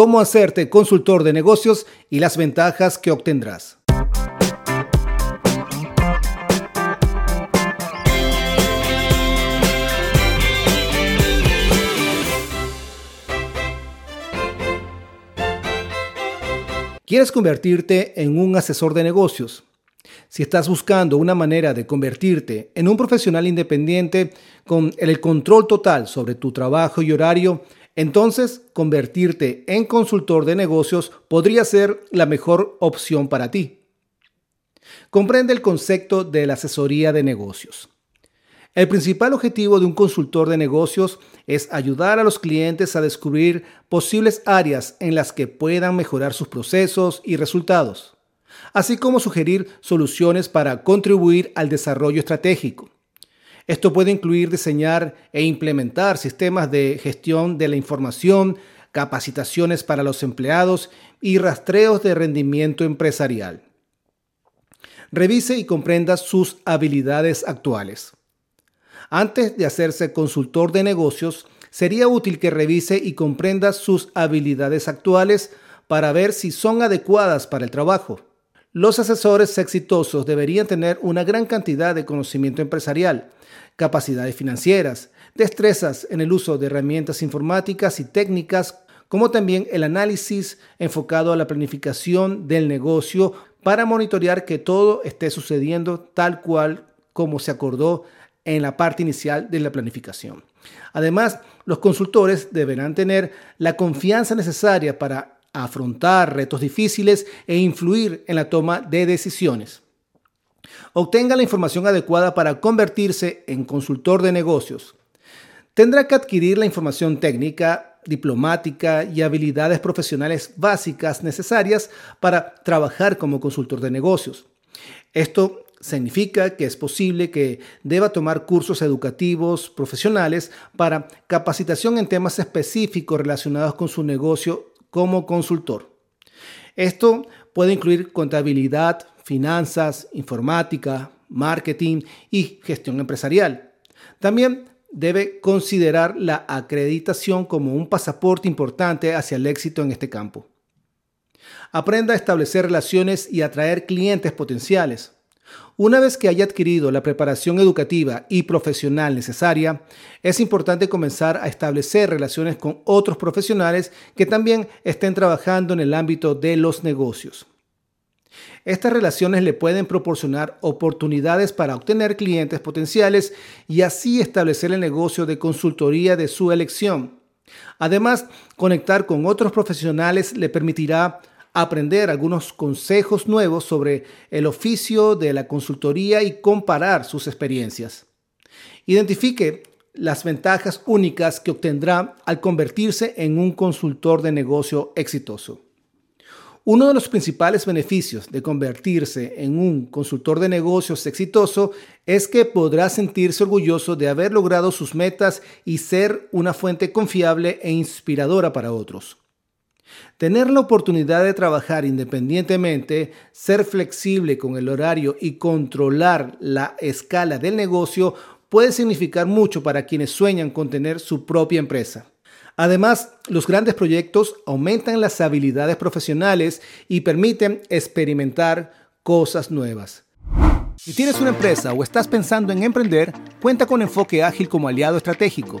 cómo hacerte consultor de negocios y las ventajas que obtendrás. ¿Quieres convertirte en un asesor de negocios? Si estás buscando una manera de convertirte en un profesional independiente con el control total sobre tu trabajo y horario, entonces convertirte en consultor de negocios podría ser la mejor opción para ti. Comprende el concepto de la asesoría de negocios. El principal objetivo de un consultor de negocios es ayudar a los clientes a descubrir posibles áreas en las que puedan mejorar sus procesos y resultados, así como sugerir soluciones para contribuir al desarrollo estratégico. Esto puede incluir diseñar e implementar sistemas de gestión de la información, capacitaciones para los empleados y rastreos de rendimiento empresarial. Revise y comprenda sus habilidades actuales. Antes de hacerse consultor de negocios, sería útil que revise y comprenda sus habilidades actuales para ver si son adecuadas para el trabajo. Los asesores exitosos deberían tener una gran cantidad de conocimiento empresarial, capacidades financieras, destrezas en el uso de herramientas informáticas y técnicas, como también el análisis enfocado a la planificación del negocio para monitorear que todo esté sucediendo tal cual como se acordó en la parte inicial de la planificación. Además, los consultores deberán tener la confianza necesaria para afrontar retos difíciles e influir en la toma de decisiones. Obtenga la información adecuada para convertirse en consultor de negocios. Tendrá que adquirir la información técnica, diplomática y habilidades profesionales básicas necesarias para trabajar como consultor de negocios. Esto significa que es posible que deba tomar cursos educativos profesionales para capacitación en temas específicos relacionados con su negocio como consultor. Esto puede incluir contabilidad, finanzas, informática, marketing y gestión empresarial. También debe considerar la acreditación como un pasaporte importante hacia el éxito en este campo. Aprenda a establecer relaciones y atraer clientes potenciales. Una vez que haya adquirido la preparación educativa y profesional necesaria, es importante comenzar a establecer relaciones con otros profesionales que también estén trabajando en el ámbito de los negocios. Estas relaciones le pueden proporcionar oportunidades para obtener clientes potenciales y así establecer el negocio de consultoría de su elección. Además, conectar con otros profesionales le permitirá aprender algunos consejos nuevos sobre el oficio de la consultoría y comparar sus experiencias. Identifique las ventajas únicas que obtendrá al convertirse en un consultor de negocio exitoso. Uno de los principales beneficios de convertirse en un consultor de negocios exitoso es que podrá sentirse orgulloso de haber logrado sus metas y ser una fuente confiable e inspiradora para otros. Tener la oportunidad de trabajar independientemente, ser flexible con el horario y controlar la escala del negocio puede significar mucho para quienes sueñan con tener su propia empresa. Además, los grandes proyectos aumentan las habilidades profesionales y permiten experimentar cosas nuevas. Si tienes una empresa o estás pensando en emprender, cuenta con Enfoque Ágil como aliado estratégico.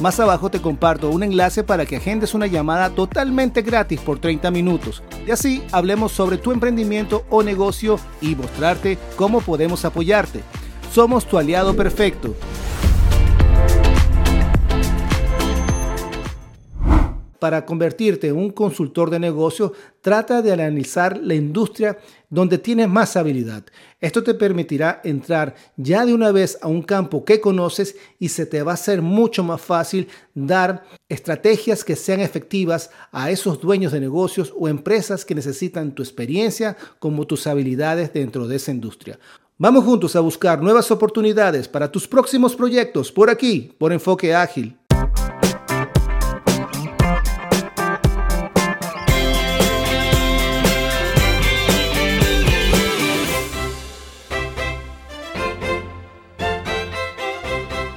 Más abajo te comparto un enlace para que agendes una llamada totalmente gratis por 30 minutos. Y así hablemos sobre tu emprendimiento o negocio y mostrarte cómo podemos apoyarte. Somos tu aliado perfecto. Para convertirte en un consultor de negocios, trata de analizar la industria donde tienes más habilidad. Esto te permitirá entrar ya de una vez a un campo que conoces y se te va a hacer mucho más fácil dar estrategias que sean efectivas a esos dueños de negocios o empresas que necesitan tu experiencia como tus habilidades dentro de esa industria. Vamos juntos a buscar nuevas oportunidades para tus próximos proyectos por aquí, por Enfoque Ágil.